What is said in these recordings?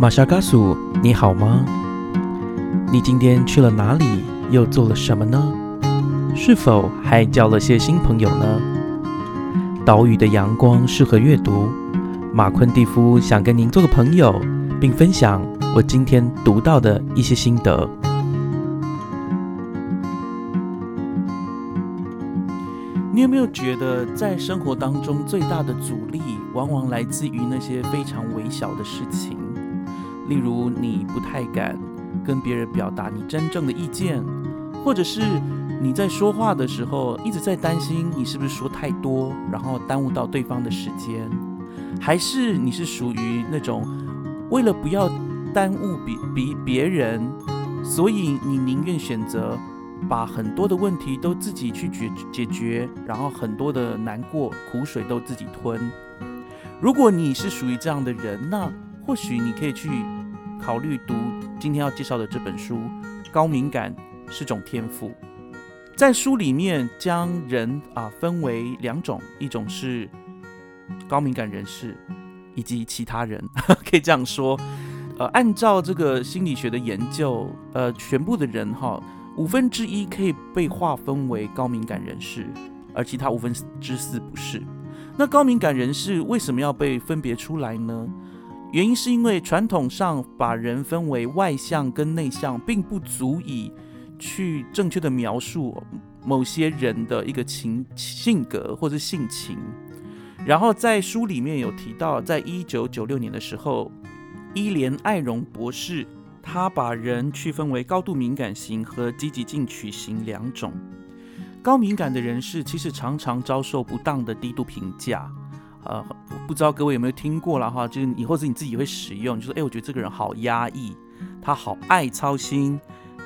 马莎嘎苏，你好吗？你今天去了哪里？又做了什么呢？是否还交了些新朋友呢？岛屿的阳光适合阅读。马昆蒂夫想跟您做个朋友，并分享我今天读到的一些心得。你有没有觉得，在生活当中最大的阻力，往往来自于那些非常微小的事情？例如，你不太敢跟别人表达你真正的意见，或者是你在说话的时候一直在担心你是不是说太多，然后耽误到对方的时间。还是你是属于那种为了不要耽误比比别人，所以你宁愿选择把很多的问题都自己去解解决，然后很多的难过苦水都自己吞。如果你是属于这样的人，那或许你可以去考虑读今天要介绍的这本书《高敏感是种天赋》。在书里面将人啊分为两种，一种是。高敏感人士以及其他人 可以这样说，呃，按照这个心理学的研究，呃，全部的人哈，五分之一可以被划分为高敏感人士，而其他五分之四不是。那高敏感人士为什么要被分别出来呢？原因是因为传统上把人分为外向跟内向，并不足以去正确的描述某些人的一个情性格或者性情。然后在书里面有提到，在一九九六年的时候，伊莲艾荣博士他把人区分为高度敏感型和积极进取型两种。高敏感的人士其实常常遭受不当的低度评价，呃，不知道各位有没有听过了哈？就是你或者你自己会使用，就说哎，我觉得这个人好压抑，他好爱操心，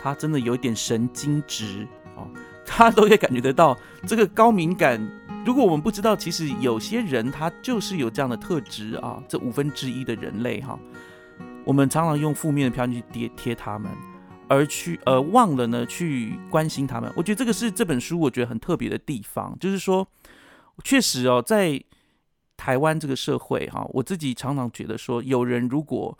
他真的有一点神经质哦，他都会感觉得到这个高敏感。如果我们不知道，其实有些人他就是有这样的特质啊，这五分之一的人类哈，我们常常用负面的标签去贴贴他们，而去呃忘了呢去关心他们。我觉得这个是这本书我觉得很特别的地方，就是说，确实哦，在台湾这个社会哈，我自己常常觉得说，有人如果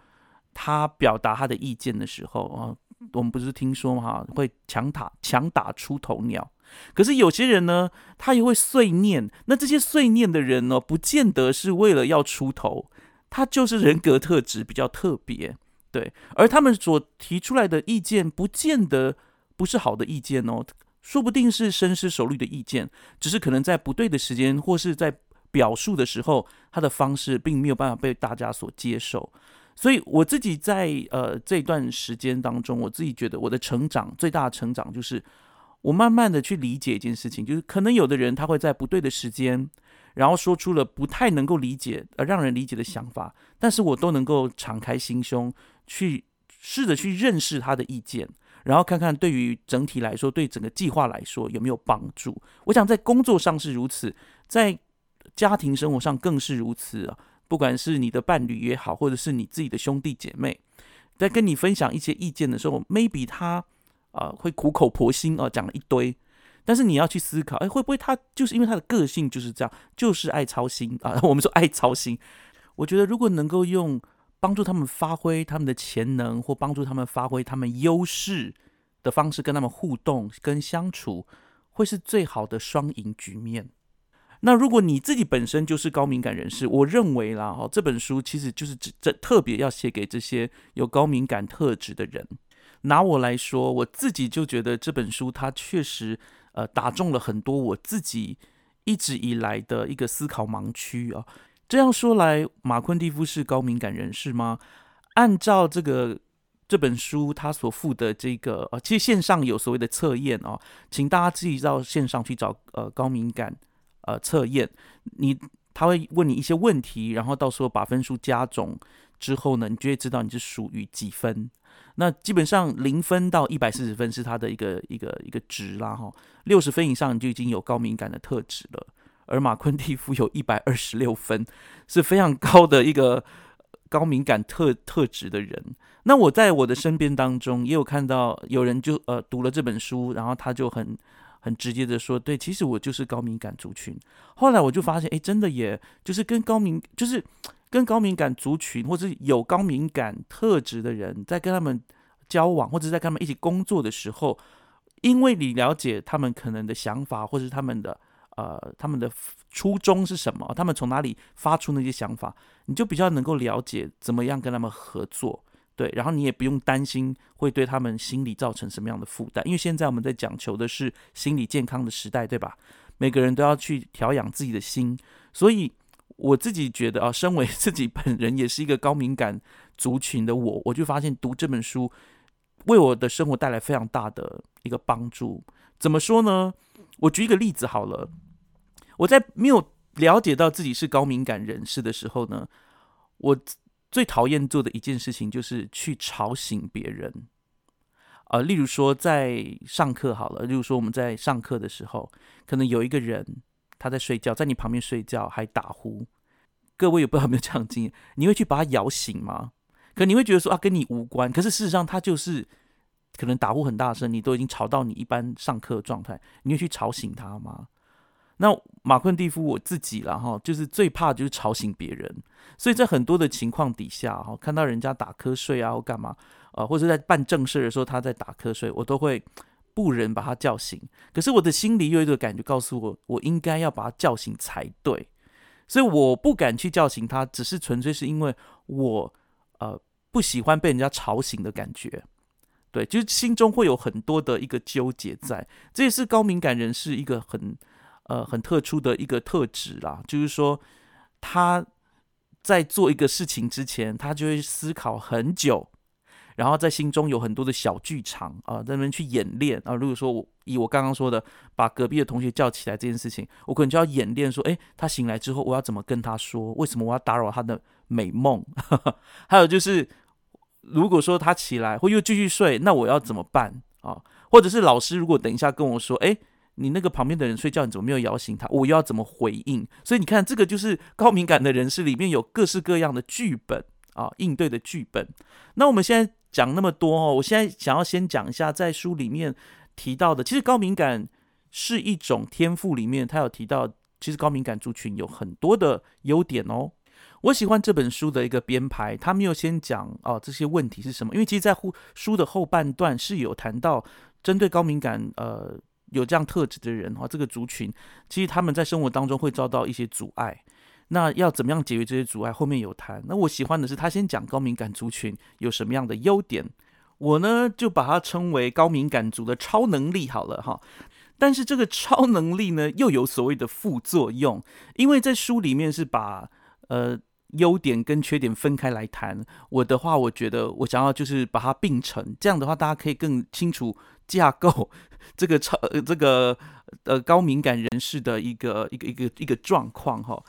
他表达他的意见的时候啊，我们不是听说哈，会强打强打出头鸟。可是有些人呢，他也会碎念。那这些碎念的人呢，不见得是为了要出头，他就是人格特质比较特别，对。而他们所提出来的意见，不见得不是好的意见哦，说不定是深思熟虑的意见，只是可能在不对的时间或是在表述的时候，他的方式并没有办法被大家所接受。所以我自己在呃这段时间当中，我自己觉得我的成长最大的成长就是。我慢慢的去理解一件事情，就是可能有的人他会在不对的时间，然后说出了不太能够理解而让人理解的想法，但是我都能够敞开心胸去试着去认识他的意见，然后看看对于整体来说，对整个计划来说有没有帮助。我想在工作上是如此，在家庭生活上更是如此啊。不管是你的伴侣也好，或者是你自己的兄弟姐妹，在跟你分享一些意见的时候，maybe 他。啊，会苦口婆心哦，讲了一堆，但是你要去思考，哎，会不会他就是因为他的个性就是这样，就是爱操心 啊？我们说爱操心，我觉得如果能够用帮助他们发挥他们的潜能，或帮助他们发挥他们优势的方式跟他们互动跟相处，会是最好的双赢局面。那如果你自己本身就是高敏感人士，我认为啦，哈，这本书其实就是这特别要写给这些有高敏感特质的人。拿我来说，我自己就觉得这本书它确实呃打中了很多我自己一直以来的一个思考盲区啊。这样说来，马昆蒂夫是高敏感人士吗？按照这个这本书他所附的这个呃，其实线上有所谓的测验哦，请大家自己到线上去找呃高敏感呃测验，你他会问你一些问题，然后到时候把分数加总之后呢，你就会知道你是属于几分。那基本上零分到一百四十分是他的一个一个一个值啦哈，六十分以上就已经有高敏感的特质了。而马昆蒂夫有一百二十六分，是非常高的一个高敏感特特质的人。那我在我的身边当中也有看到有人就呃读了这本书，然后他就很很直接的说，对，其实我就是高敏感族群。后来我就发现，哎，真的也就是跟高敏就是。跟高敏感族群或者有高敏感特质的人，在跟他们交往或者在跟他们一起工作的时候，因为你了解他们可能的想法，或者是他们的呃他们的初衷是什么，他们从哪里发出那些想法，你就比较能够了解怎么样跟他们合作。对，然后你也不用担心会对他们心理造成什么样的负担，因为现在我们在讲求的是心理健康的时代，对吧？每个人都要去调养自己的心，所以我自己觉得啊，身为 自己本人也是一个高敏感族群的我，我就发现读这本书为我的生活带来非常大的一个帮助。怎么说呢？我举一个例子好了，我在没有了解到自己是高敏感人士的时候呢，我。最讨厌做的一件事情就是去吵醒别人，呃，例如说在上课好了，例如说我们在上课的时候，可能有一个人他在睡觉，在你旁边睡觉还打呼，各位有不知道有没有这样经验？你会去把他摇醒吗？可你会觉得说啊，跟你无关，可是事实上他就是可能打呼很大声，你都已经吵到你一般上课状态，你会去吵醒他吗？那马昆蒂夫我自己了哈，就是最怕就是吵醒别人，所以在很多的情况底下哈，看到人家打瞌睡啊或干嘛，呃，或者在办正事的时候他在打瞌睡，我都会不忍把他叫醒。可是我的心里有一个感觉告诉我，我应该要把他叫醒才对，所以我不敢去叫醒他，只是纯粹是因为我呃不喜欢被人家吵醒的感觉，对，就是心中会有很多的一个纠结在，这也是高敏感人士一个很。呃，很特殊的一个特质啦，就是说他在做一个事情之前，他就会思考很久，然后在心中有很多的小剧场啊，在那边去演练啊。如果说我以我刚刚说的，把隔壁的同学叫起来这件事情，我可能就要演练说，诶，他醒来之后，我要怎么跟他说？为什么我要打扰他的美梦？还有就是，如果说他起来或又继续睡，那我要怎么办啊？或者是老师如果等一下跟我说，诶。你那个旁边的人睡觉，你怎么没有摇醒他？我又要怎么回应？所以你看，这个就是高敏感的人士里面有各式各样的剧本啊，应对的剧本。那我们现在讲那么多哦，我现在想要先讲一下，在书里面提到的，其实高敏感是一种天赋，里面他有提到，其实高敏感族群有很多的优点哦。我喜欢这本书的一个编排，他没有先讲哦这些问题是什么，因为其实，在书的后半段是有谈到针对高敏感呃。有这样特质的人哈，这个族群其实他们在生活当中会遭到一些阻碍。那要怎么样解决这些阻碍？后面有谈。那我喜欢的是他先讲高敏感族群有什么样的优点，我呢就把它称为高敏感族的超能力好了哈。但是这个超能力呢又有所谓的副作用，因为在书里面是把呃优点跟缺点分开来谈。我的话，我觉得我想要就是把它并成，这样的话大家可以更清楚架构。这个超呃这个呃高敏感人士的一个一个一个一个状况哈，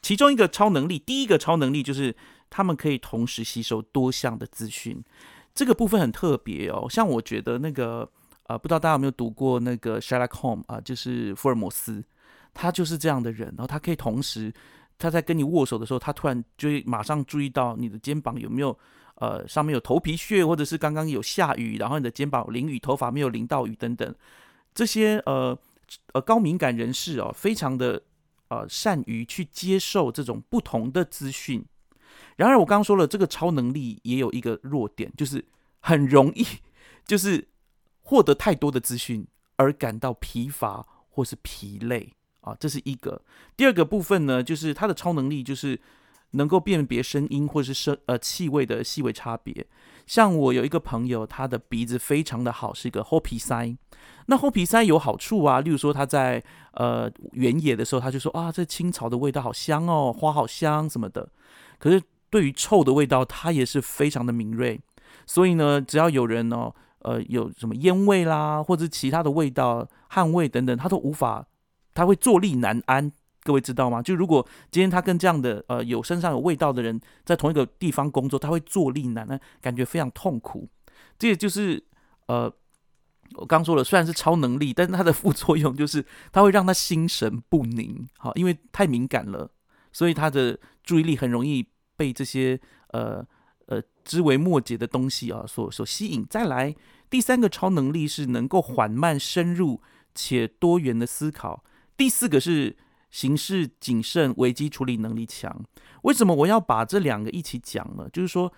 其中一个超能力，第一个超能力就是他们可以同时吸收多项的资讯，这个部分很特别哦。像我觉得那个呃，不知道大家有没有读过那个 Sherlock Holmes 啊，就是福尔摩斯，他就是这样的人，然后他可以同时他在跟你握手的时候，他突然就会马上注意到你的肩膀有没有。呃，上面有头皮屑，或者是刚刚有下雨，然后你的肩膀淋雨，头发没有淋到雨等等，这些呃呃高敏感人士哦，非常的呃善于去接受这种不同的资讯。然而我刚刚说了，这个超能力也有一个弱点，就是很容易就是获得太多的资讯而感到疲乏或是疲累啊，这是一个。第二个部分呢，就是他的超能力就是。能够辨别声音或者是声呃气味的细微差别，像我有一个朋友，他的鼻子非常的好，是一个厚皮塞。那厚皮塞有好处啊，例如说他在呃原野的时候，他就说啊，这青草的味道好香哦，花好香什么的。可是对于臭的味道，他也是非常的敏锐。所以呢，只要有人呢，呃，有什么烟味啦，或者其他的味道、汗味等等，他都无法，他会坐立难安。各位知道吗？就如果今天他跟这样的呃有身上有味道的人在同一个地方工作，他会坐立难安，感觉非常痛苦。这也就是呃我刚说了，虽然是超能力，但是它的副作用就是它会让他心神不宁。好，因为太敏感了，所以他的注意力很容易被这些呃呃枝微末节的东西啊所所吸引。再来，第三个超能力是能够缓慢、深入且多元的思考。第四个是。行事谨慎、危机处理能力强。为什么我要把这两个一起讲呢？就是说，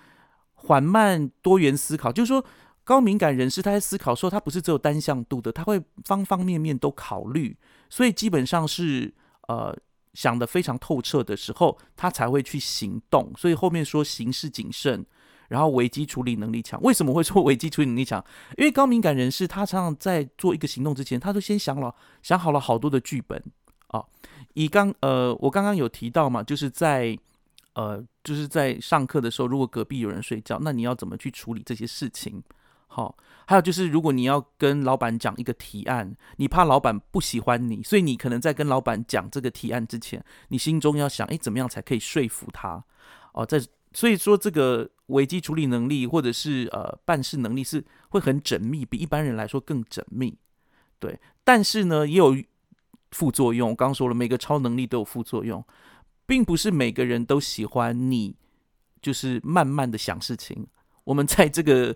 缓慢多元思考，就是说，高敏感人士他在思考时候，他不是只有单向度的，他会方方面面都考虑，所以基本上是呃想的非常透彻的时候，他才会去行动。所以后面说行事谨慎，然后危机处理能力强。为什么会说危机处理能力强？因为高敏感人士他常常在做一个行动之前，他都先想了想好了好多的剧本啊。以刚呃，我刚刚有提到嘛，就是在。呃，就是在上课的时候，如果隔壁有人睡觉，那你要怎么去处理这些事情？好，还有就是，如果你要跟老板讲一个提案，你怕老板不喜欢你，所以你可能在跟老板讲这个提案之前，你心中要想，哎，怎么样才可以说服他？哦，在所以说，这个危机处理能力或者是呃办事能力是会很缜密，比一般人来说更缜密。对，但是呢，也有副作用。我刚说了，每个超能力都有副作用。并不是每个人都喜欢你，就是慢慢的想事情。我们在这个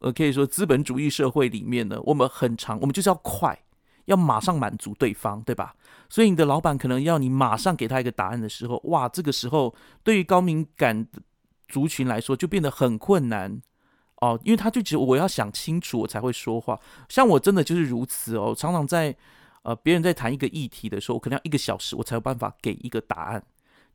呃，可以说资本主义社会里面呢，我们很长，我们就是要快，要马上满足对方，对吧？所以你的老板可能要你马上给他一个答案的时候，哇，这个时候对于高敏感族群来说就变得很困难哦，因为他就觉得我要想清楚我才会说话。像我真的就是如此哦，常常在。呃，别人在谈一个议题的时候，我可能要一个小时，我才有办法给一个答案。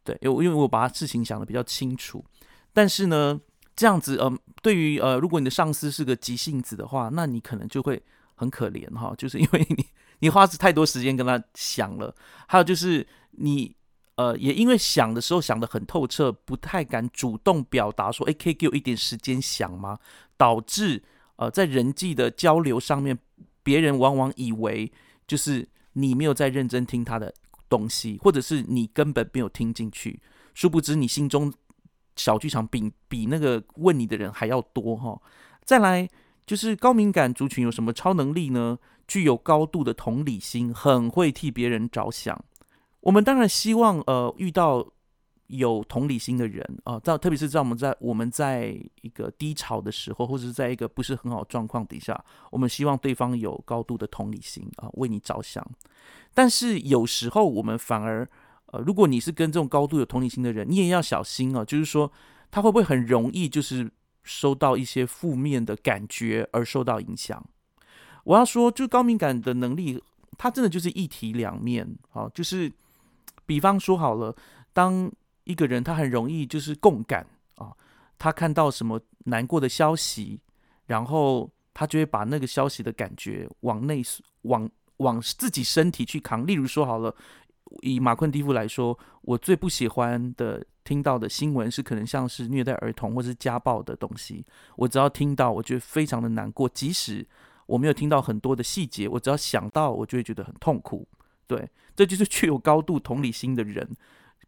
对，因为因为我把事情想的比较清楚。但是呢，这样子，呃，对于呃，如果你的上司是个急性子的话，那你可能就会很可怜哈，就是因为你你花太多时间跟他想了。还有就是你呃，也因为想的时候想的很透彻，不太敢主动表达说，哎，可以给我一点时间想吗？导致呃，在人际的交流上面，别人往往以为。就是你没有在认真听他的东西，或者是你根本没有听进去，殊不知你心中小剧场比比那个问你的人还要多哈。再来就是高敏感族群有什么超能力呢？具有高度的同理心，很会替别人着想。我们当然希望呃遇到。有同理心的人啊，在特别是在我们在我们在一个低潮的时候，或者是在一个不是很好状况底下，我们希望对方有高度的同理心啊，为你着想。但是有时候我们反而，呃，如果你是跟这种高度有同理心的人，你也要小心哦，就是说他会不会很容易就是收到一些负面的感觉而受到影响？我要说，就高敏感的能力，它真的就是一体两面啊，就是比方说好了，当一个人他很容易就是共感啊，他看到什么难过的消息，然后他就会把那个消息的感觉往内往往自己身体去扛。例如说好了，以马昆蒂夫来说，我最不喜欢的听到的新闻是可能像是虐待儿童或是家暴的东西。我只要听到，我觉得非常的难过，即使我没有听到很多的细节，我只要想到，我就会觉得很痛苦。对，这就是具有高度同理心的人。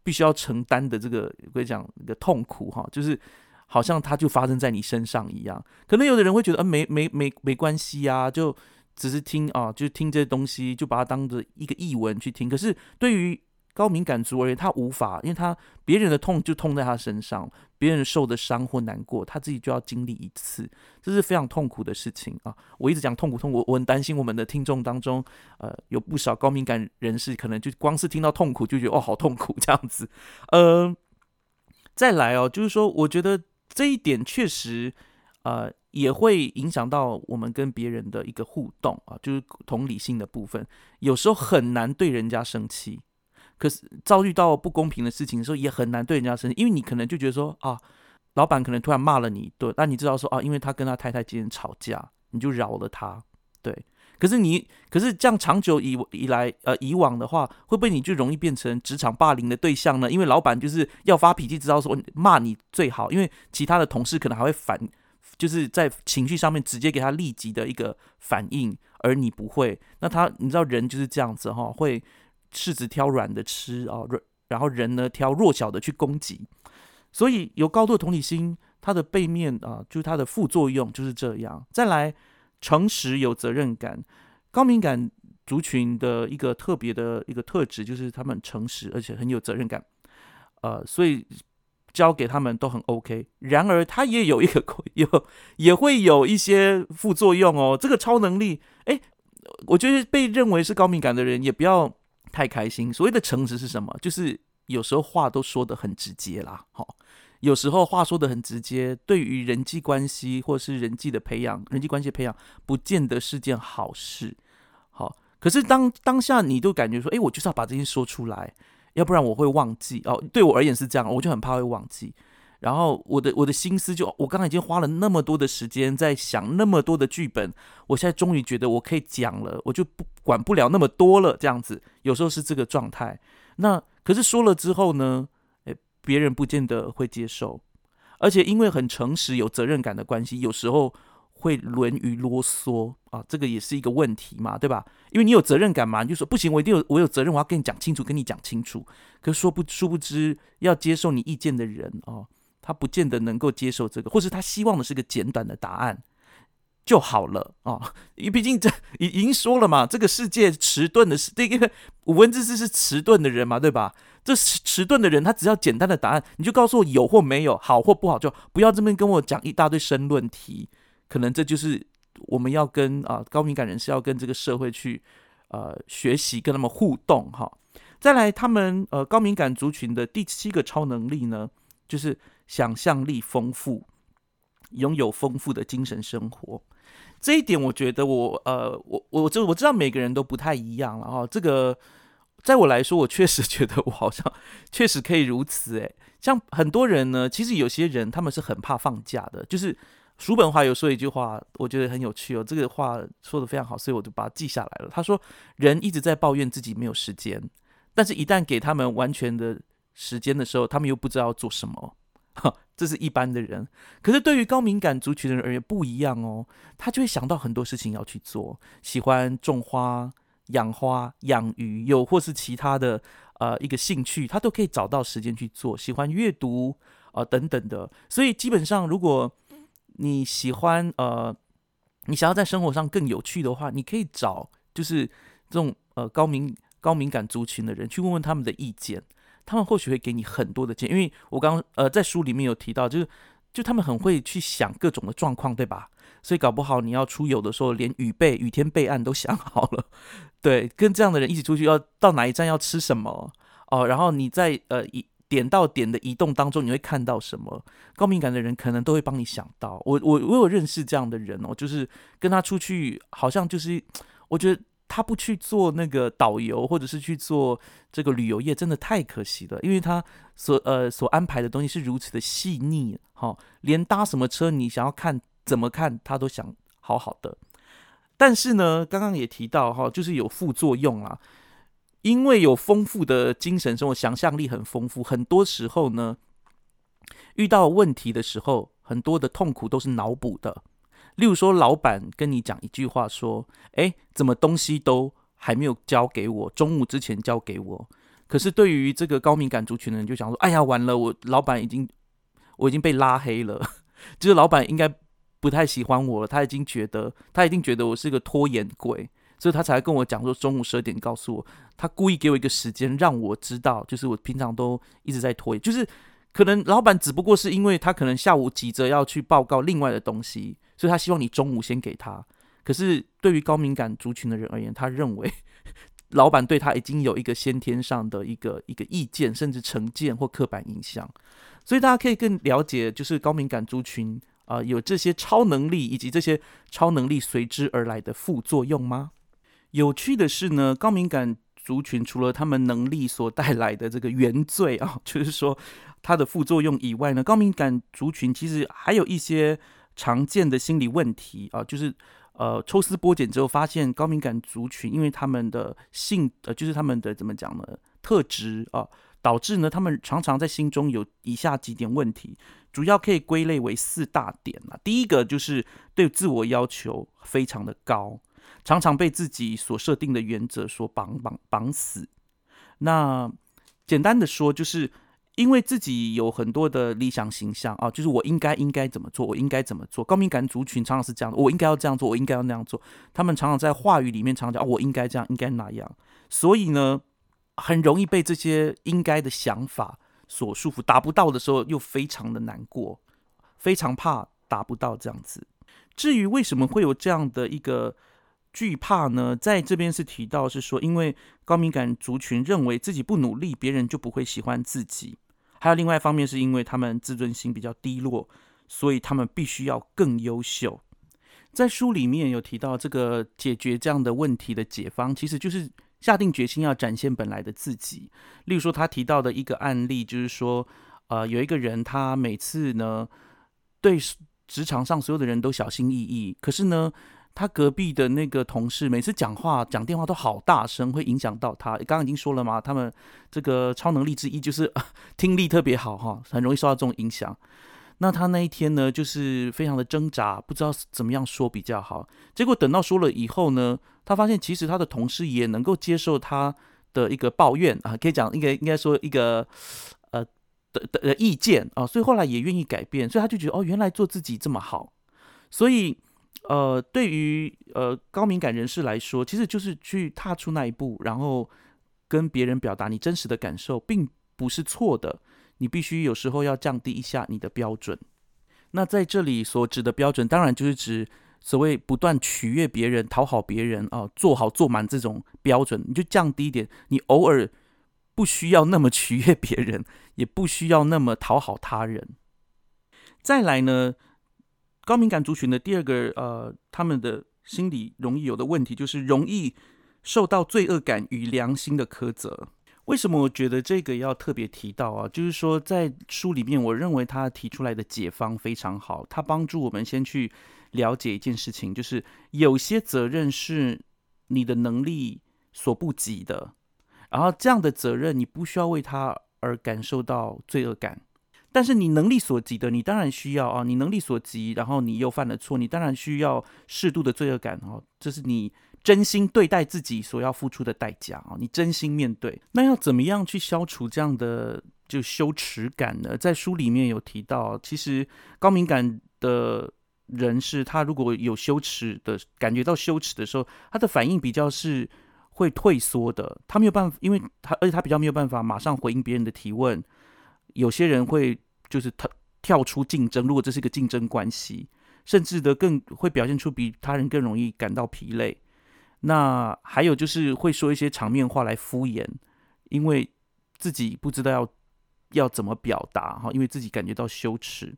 必须要承担的这个，我跟你讲，一个痛苦哈，就是好像它就发生在你身上一样。可能有的人会觉得，呃，没没没没关系啊，就只是听啊，就听这些东西，就把它当着一个译文去听。可是对于高敏感族而言，他无法，因为他别人的痛就痛在他身上，别人受的伤或难过，他自己就要经历一次，这是非常痛苦的事情啊！我一直讲痛苦，痛苦，我很担心我们的听众当中，呃，有不少高敏感人士，可能就光是听到痛苦就觉得哦，好痛苦这样子。呃，再来哦，就是说，我觉得这一点确实，呃，也会影响到我们跟别人的一个互动啊，就是同理心的部分，有时候很难对人家生气。可是遭遇到不公平的事情的时候，也很难对人家生气，因为你可能就觉得说啊，老板可能突然骂了你一顿，但你知道说啊，因为他跟他太太今天吵架，你就饶了他，对。可是你，可是这样长久以以来，呃，以往的话，会不会你就容易变成职场霸凌的对象呢？因为老板就是要发脾气，知道说骂你最好，因为其他的同事可能还会反，就是在情绪上面直接给他立即的一个反应，而你不会。那他，你知道人就是这样子哈，会。柿子挑软的吃啊，然后人呢挑弱小的去攻击，所以有高度同理心，它的背面啊，就是它的副作用就是这样。再来，诚实有责任感，高敏感族群的一个特别的一个特质就是他们诚实而且很有责任感，呃，所以交给他们都很 OK。然而，它也有一个 有也会有一些副作用哦。这个超能力，哎，我觉得被认为是高敏感的人也不要。太开心。所谓的诚实是什么？就是有时候话都说的很直接啦，好，有时候话说的很直接，对于人际关系或是人际的培养、人际关系的培养，不见得是件好事。好，可是当当下你都感觉说，哎，我就是要把这些说出来，要不然我会忘记哦。对我而言是这样，我就很怕会忘记。然后我的我的心思就，我刚刚已经花了那么多的时间在想那么多的剧本，我现在终于觉得我可以讲了，我就不管不了那么多了。这样子有时候是这个状态。那可是说了之后呢，诶，别人不见得会接受，而且因为很诚实、有责任感的关系，有时候会沦于啰嗦啊，这个也是一个问题嘛，对吧？因为你有责任感嘛，你就说不行，我一定有我有责任，我要跟你讲清楚，跟你讲清楚。可是说不殊不知，要接受你意见的人哦。他不见得能够接受这个，或是他希望的是个简短的答案就好了啊。因为毕竟这已经说了嘛，这个世界迟钝的是这个五文字字是迟钝的人嘛，对吧？这迟迟钝的人，他只要简单的答案，你就告诉我有或没有，好或不好，就不要这边跟我讲一大堆申论题。可能这就是我们要跟啊高敏感人士要跟这个社会去呃学习，跟他们互动哈。再来，他们呃高敏感族群的第七个超能力呢，就是。想象力丰富，拥有丰富的精神生活，这一点我觉得我呃我我就我知道每个人都不太一样了哈。这个在我来说，我确实觉得我好像 确实可以如此诶。像很多人呢，其实有些人他们是很怕放假的。就是叔本华有说一句话，我觉得很有趣哦。这个话说的非常好，所以我就把它记下来了。他说：“人一直在抱怨自己没有时间，但是一旦给他们完全的时间的时候，他们又不知道做什么。”这是一般的人，可是对于高敏感族群的人而言不一样哦，他就会想到很多事情要去做，喜欢种花、养花、养鱼，又或是其他的呃一个兴趣，他都可以找到时间去做。喜欢阅读啊等等的，所以基本上如果你喜欢呃，你想要在生活上更有趣的话，你可以找就是这种呃高敏高敏感族群的人去问问他们的意见。他们或许会给你很多的建议，因为我刚呃在书里面有提到，就是就他们很会去想各种的状况，对吧？所以搞不好你要出游的时候，连雨备雨天备案都想好了。对，跟这样的人一起出去，要到哪一站要吃什么哦，然后你在呃一点到点的移动当中，你会看到什么？高敏感的人可能都会帮你想到。我我我有认识这样的人哦，就是跟他出去，好像就是我觉得。他不去做那个导游，或者是去做这个旅游业，真的太可惜了。因为他所呃所安排的东西是如此的细腻，哈，连搭什么车，你想要看怎么看，他都想好好的。但是呢，刚刚也提到哈，就是有副作用啊。因为有丰富的精神生活，想象力很丰富，很多时候呢，遇到问题的时候，很多的痛苦都是脑补的。例如说，老板跟你讲一句话，说：“哎，怎么东西都还没有交给我？中午之前交给我。”可是对于这个高敏感族群的人，就想说：“哎呀，完了，我老板已经我已经被拉黑了，就是老板应该不太喜欢我了。他已经觉得，他一定觉得我是个拖延鬼，所以他才跟我讲说，中午十二点告诉我，他故意给我一个时间，让我知道，就是我平常都一直在拖延，就是可能老板只不过是因为他可能下午急着要去报告另外的东西。”所以他希望你中午先给他，可是对于高敏感族群的人而言，他认为 老板对他已经有一个先天上的一个一个意见，甚至成见或刻板印象。所以大家可以更了解，就是高敏感族群啊，有这些超能力以及这些超能力随之而来的副作用吗？有趣的是呢，高敏感族群除了他们能力所带来的这个原罪啊，就是说它的副作用以外呢，高敏感族群其实还有一些。常见的心理问题啊，就是呃抽丝剥茧之后发现高敏感族群，因为他们的性呃就是他们的怎么讲呢特质啊，导致呢他们常常在心中有以下几点问题，主要可以归类为四大点啊。第一个就是对自我要求非常的高，常常被自己所设定的原则所绑绑绑死。那简单的说就是。因为自己有很多的理想形象啊，就是我应该应该怎么做，我应该怎么做。高敏感族群常常是这样的，我应该要这样做，我应该要那样做。他们常常在话语里面常常讲，我应该这样，应该那样。所以呢，很容易被这些应该的想法所束缚，达不到的时候又非常的难过，非常怕达不到这样子。至于为什么会有这样的一个？惧怕呢，在这边是提到是说，因为高敏感族群认为自己不努力，别人就不会喜欢自己；还有另外一方面，是因为他们自尊心比较低落，所以他们必须要更优秀。在书里面有提到，这个解决这样的问题的解方，其实就是下定决心要展现本来的自己。例如说，他提到的一个案例，就是说，呃，有一个人，他每次呢，对职场上所有的人都小心翼翼，可是呢。他隔壁的那个同事每次讲话讲电话都好大声，会影响到他。刚刚已经说了嘛，他们这个超能力之一就是听力特别好哈，很容易受到这种影响。那他那一天呢，就是非常的挣扎，不知道怎么样说比较好。结果等到说了以后呢，他发现其实他的同事也能够接受他的一个抱怨啊，可以讲应该应该说一个呃的的意见啊，所以后来也愿意改变，所以他就觉得哦，原来做自己这么好，所以。呃，对于呃高敏感人士来说，其实就是去踏出那一步，然后跟别人表达你真实的感受，并不是错的。你必须有时候要降低一下你的标准。那在这里所指的标准，当然就是指所谓不断取悦别人、讨好别人啊，做好做满这种标准，你就降低一点。你偶尔不需要那么取悦别人，也不需要那么讨好他人。再来呢？高敏感族群的第二个，呃，他们的心理容易有的问题，就是容易受到罪恶感与良心的苛责。为什么我觉得这个要特别提到啊？就是说，在书里面，我认为他提出来的解方非常好，他帮助我们先去了解一件事情，就是有些责任是你的能力所不及的，然后这样的责任，你不需要为他而感受到罪恶感。但是你能力所及的，你当然需要啊。你能力所及，然后你又犯了错，你当然需要适度的罪恶感哦。这是你真心对待自己所要付出的代价啊。你真心面对，那要怎么样去消除这样的就羞耻感呢？在书里面有提到，其实高敏感的人是他如果有羞耻的感觉到羞耻的时候，他的反应比较是会退缩的。他没有办法，因为他而且他比较没有办法马上回应别人的提问。有些人会就是他跳出竞争，如果这是一个竞争关系，甚至的更会表现出比他人更容易感到疲累。那还有就是会说一些场面话来敷衍，因为自己不知道要要怎么表达哈，因为自己感觉到羞耻。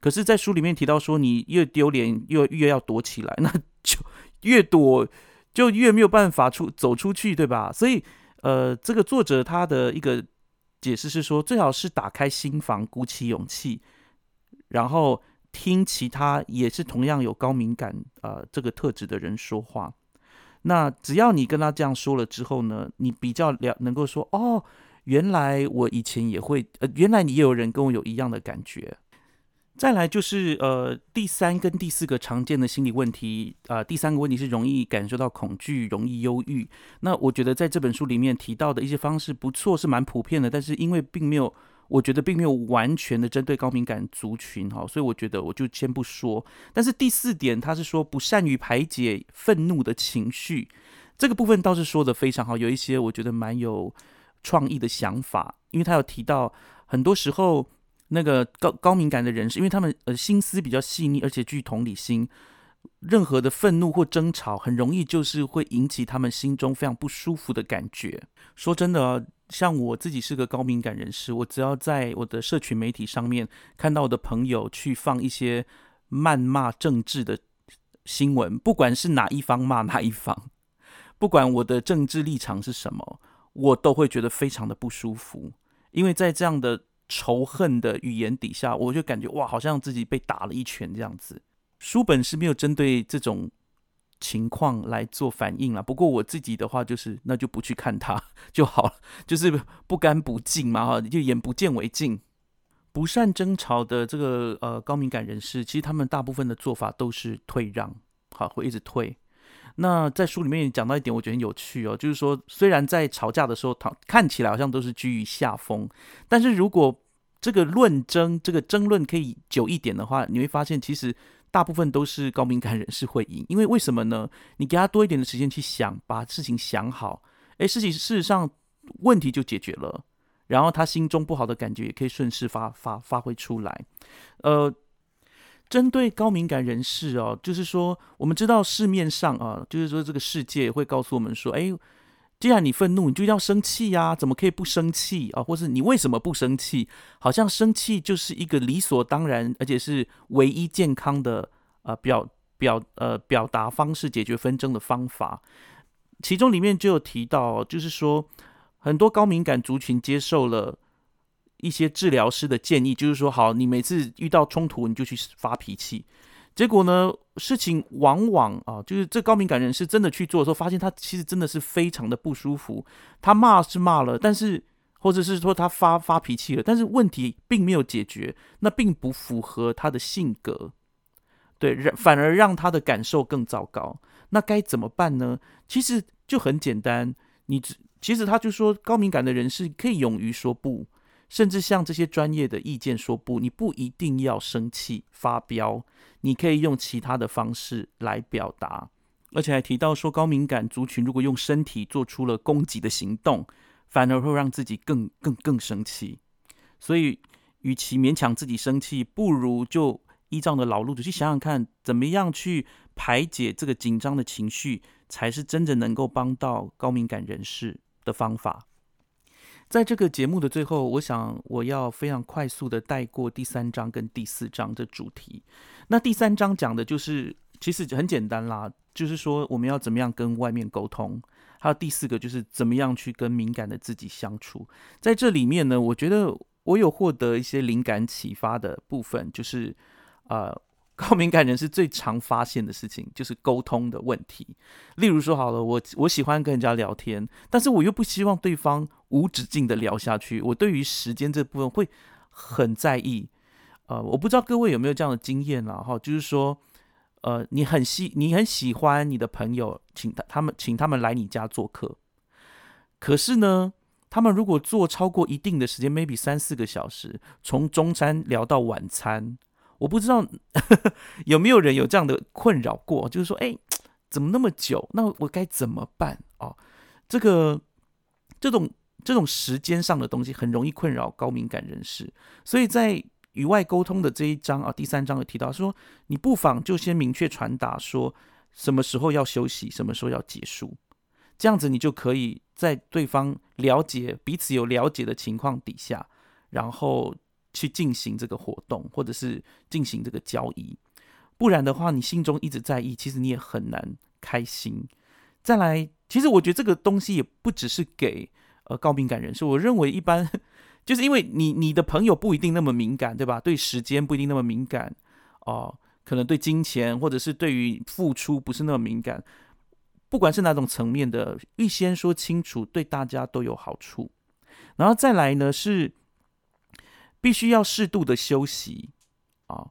可是，在书里面提到说，你越丢脸越越要躲起来，那就越躲就越没有办法出走出去，对吧？所以，呃，这个作者他的一个。解释是说，最好是打开心房，鼓起勇气，然后听其他也是同样有高敏感呃这个特质的人说话。那只要你跟他这样说了之后呢，你比较了能够说，哦，原来我以前也会，呃，原来你也有人跟我有一样的感觉。再来就是呃第三跟第四个常见的心理问题啊，第三个问题是容易感受到恐惧，容易忧郁。那我觉得在这本书里面提到的一些方式不错，是蛮普遍的，但是因为并没有，我觉得并没有完全的针对高敏感族群哈，所以我觉得我就先不说。但是第四点，他是说不善于排解愤怒的情绪，这个部分倒是说的非常好，有一些我觉得蛮有创意的想法，因为他有提到很多时候。那个高高敏感的人士，因为他们呃心思比较细腻，而且具同理心，任何的愤怒或争吵，很容易就是会引起他们心中非常不舒服的感觉。说真的，像我自己是个高敏感人士，我只要在我的社群媒体上面看到我的朋友去放一些谩骂政治的新闻，不管是哪一方骂哪一方，不管我的政治立场是什么，我都会觉得非常的不舒服，因为在这样的。仇恨的语言底下，我就感觉哇，好像自己被打了一拳这样子。书本是没有针对这种情况来做反应了。不过我自己的话，就是那就不去看它 就好了，就是不干不净嘛，哈，就眼不见为净。不善争吵的这个呃高敏感人士，其实他们大部分的做法都是退让，好，会一直退。那在书里面也讲到一点，我觉得很有趣哦，就是说，虽然在吵架的时候，他看起来好像都是居于下风，但是如果这个论争、这个争论可以久一点的话，你会发现，其实大部分都是高敏感人士会赢，因为为什么呢？你给他多一点的时间去想，把事情想好，诶，事情事实上问题就解决了，然后他心中不好的感觉也可以顺势发发发挥出来，呃。针对高敏感人士哦，就是说，我们知道市面上啊，就是说这个世界会告诉我们说，哎，既然你愤怒，你就要生气呀，怎么可以不生气啊？或是你为什么不生气？好像生气就是一个理所当然，而且是唯一健康的呃表表呃表达方式，解决纷争的方法。其中里面就有提到，就是说很多高敏感族群接受了。一些治疗师的建议就是说，好，你每次遇到冲突你就去发脾气，结果呢，事情往往啊，就是这高敏感人士真的去做的时候，发现他其实真的是非常的不舒服。他骂是骂了，但是或者是说他发发脾气了，但是问题并没有解决，那并不符合他的性格，对，反而让他的感受更糟糕。那该怎么办呢？其实就很简单，你其实他就说，高敏感的人士可以勇于说不。甚至像这些专业的意见说不，你不一定要生气发飙，你可以用其他的方式来表达。而且还提到说，高敏感族群如果用身体做出了攻击的行动，反而会让自己更更更生气。所以，与其勉强自己生气，不如就依照的老路子去想想看，怎么样去排解这个紧张的情绪，才是真正能够帮到高敏感人士的方法。在这个节目的最后，我想我要非常快速的带过第三章跟第四章的主题。那第三章讲的就是，其实很简单啦，就是说我们要怎么样跟外面沟通。还有第四个就是怎么样去跟敏感的自己相处。在这里面呢，我觉得我有获得一些灵感启发的部分，就是呃。高敏感人是最常发现的事情，就是沟通的问题。例如说，好了，我我喜欢跟人家聊天，但是我又不希望对方无止境的聊下去。我对于时间这部分会很在意。呃，我不知道各位有没有这样的经验啦，哈，就是说，呃，你很喜你很喜欢你的朋友，请他他们请他们来你家做客，可是呢，他们如果做超过一定的时间，maybe 三四个小时，从中餐聊到晚餐。我不知道 有没有人有这样的困扰过，就是说，哎，怎么那么久？那我该怎么办啊？这个这种这种时间上的东西很容易困扰高敏感人士，所以在与外沟通的这一章啊，第三章有提到说，你不妨就先明确传达说，什么时候要休息，什么时候要结束，这样子你就可以在对方了解彼此有了解的情况底下，然后。去进行这个活动，或者是进行这个交易，不然的话，你心中一直在意，其实你也很难开心。再来，其实我觉得这个东西也不只是给呃高敏感人士，我认为一般 就是因为你你的朋友不一定那么敏感，对吧？对时间不一定那么敏感哦，可能对金钱或者是对于付出不是那么敏感。不管是哪种层面的，预先说清楚，对大家都有好处。然后再来呢是。必须要适度的休息啊！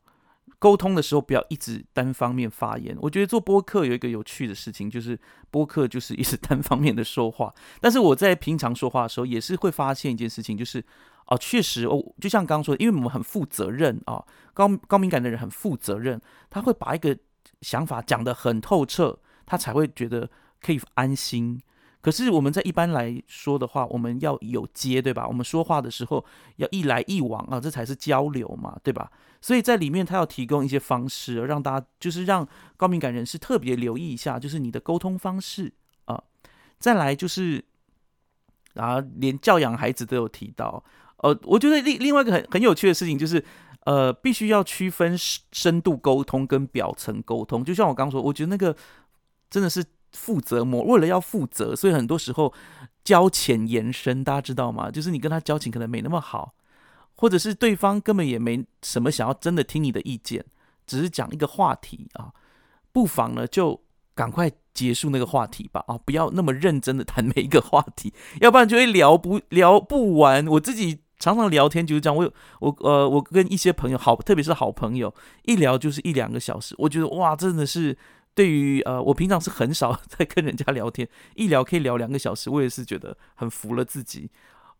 沟通的时候不要一直单方面发言。我觉得做播客有一个有趣的事情，就是播客就是一直单方面的说话。但是我在平常说话的时候，也是会发现一件事情，就是哦，确实哦，就像刚刚说的，因为我们很负责任啊，高高敏感的人很负责任，他会把一个想法讲得很透彻，他才会觉得可以安心。可是我们在一般来说的话，我们要有接，对吧？我们说话的时候要一来一往啊，这才是交流嘛，对吧？所以在里面他要提供一些方式，让大家就是让高敏感人士特别留意一下，就是你的沟通方式啊。再来就是，啊连教养孩子都有提到。呃，我觉得另另外一个很很有趣的事情就是，呃，必须要区分深度沟通跟表层沟通。就像我刚说，我觉得那个真的是。负责模为了要负责，所以很多时候交浅言深，大家知道吗？就是你跟他交情可能没那么好，或者是对方根本也没什么想要真的听你的意见，只是讲一个话题啊，不妨呢就赶快结束那个话题吧啊，不要那么认真的谈每一个话题，要不然就会聊不聊不完。我自己常常聊天就是这样，我我呃我跟一些朋友好，特别是好朋友，一聊就是一两个小时，我觉得哇，真的是。对于呃，我平常是很少 在跟人家聊天，一聊可以聊两个小时，我也是觉得很服了自己。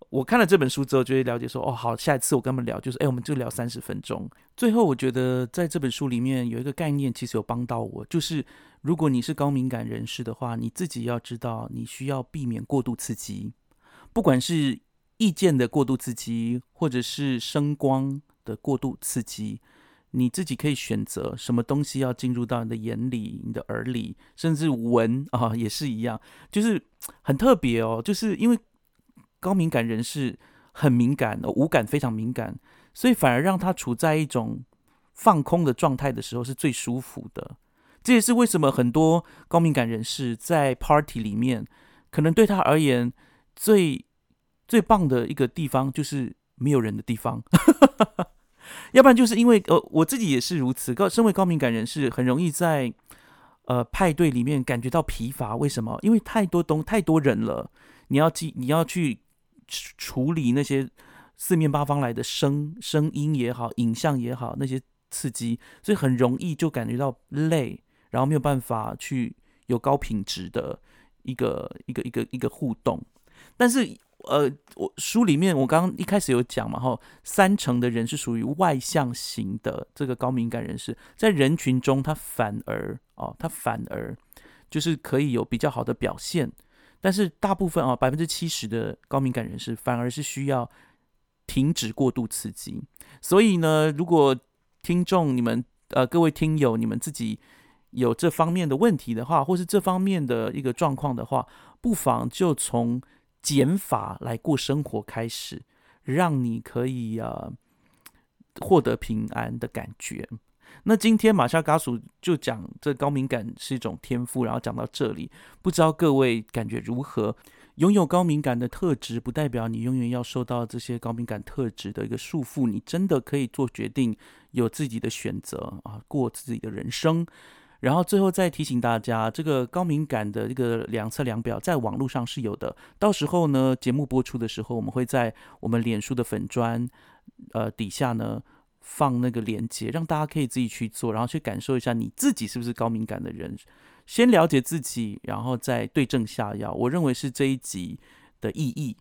我看了这本书之后，就会了解说，哦，好，下一次我跟他们聊，就是，哎，我们就聊三十分钟。最后，我觉得在这本书里面有一个概念，其实有帮到我，就是如果你是高敏感人士的话，你自己要知道，你需要避免过度刺激，不管是意见的过度刺激，或者是声光的过度刺激。你自己可以选择什么东西要进入到你的眼里、你的耳里，甚至闻啊，也是一样，就是很特别哦。就是因为高敏感人士很敏感，五感非常敏感，所以反而让他处在一种放空的状态的时候是最舒服的。这也是为什么很多高敏感人士在 party 里面，可能对他而言最最棒的一个地方就是没有人的地方。要不然就是因为呃，我自己也是如此。高身为高敏感人士，很容易在呃派对里面感觉到疲乏。为什么？因为太多东太多人了，你要记你要去处理那些四面八方来的声声音也好，影像也好，那些刺激，所以很容易就感觉到累，然后没有办法去有高品质的一个一个一个一个互动。但是。呃，我书里面我刚刚一开始有讲嘛，哈，三成的人是属于外向型的这个高敏感人士，在人群中他反而哦，他反而就是可以有比较好的表现，但是大部分啊，百分之七十的高敏感人士反而是需要停止过度刺激。所以呢，如果听众你们呃各位听友你们自己有这方面的问题的话，或是这方面的一个状况的话，不妨就从。减法来过生活，开始让你可以啊获得平安的感觉。那今天马夏嘎属就讲这高敏感是一种天赋，然后讲到这里，不知道各位感觉如何？拥有高敏感的特质，不代表你永远要受到这些高敏感特质的一个束缚，你真的可以做决定，有自己的选择啊，过自己的人生。然后最后再提醒大家，这个高敏感的这个量测量表在网络上是有的。到时候呢，节目播出的时候，我们会在我们脸书的粉砖呃底下呢放那个链接，让大家可以自己去做，然后去感受一下你自己是不是高敏感的人。先了解自己，然后再对症下药。我认为是这一集的意义。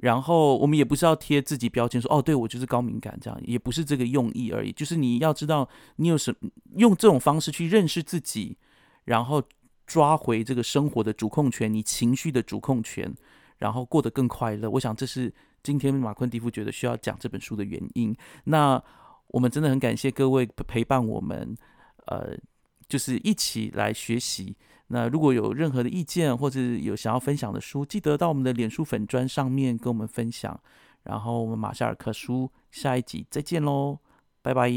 然后我们也不是要贴自己标签，说哦，对我就是高敏感，这样也不是这个用意而已。就是你要知道，你有什么用这种方式去认识自己，然后抓回这个生活的主控权，你情绪的主控权，然后过得更快乐。我想这是今天马昆迪夫觉得需要讲这本书的原因。那我们真的很感谢各位陪伴我们，呃，就是一起来学习。那如果有任何的意见或者有想要分享的书，记得到我们的脸书粉砖上面跟我们分享。然后我们马夏尔克书下一集再见喽，拜拜！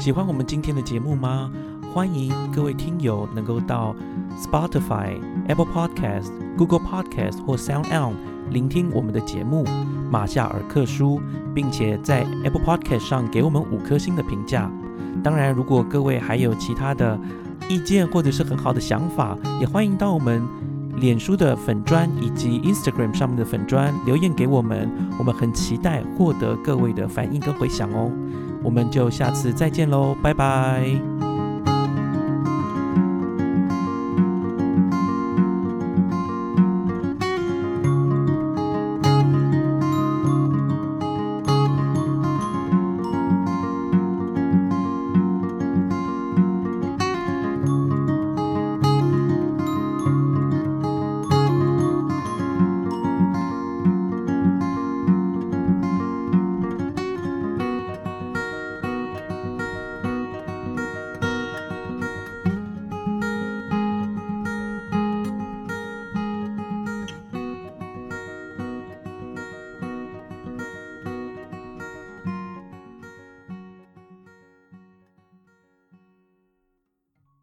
喜欢我们今天的节目吗？欢迎各位听友能够到 Spotify、Apple Podcast、Google Podcast 或 Sound On 聆听我们的节目《马夏尔克书》，并且在 Apple Podcast 上给我们五颗星的评价。当然，如果各位还有其他的，意见或者是很好的想法，也欢迎到我们脸书的粉砖以及 Instagram 上面的粉砖留言给我们，我们很期待获得各位的反应跟回响哦。我们就下次再见喽，拜拜。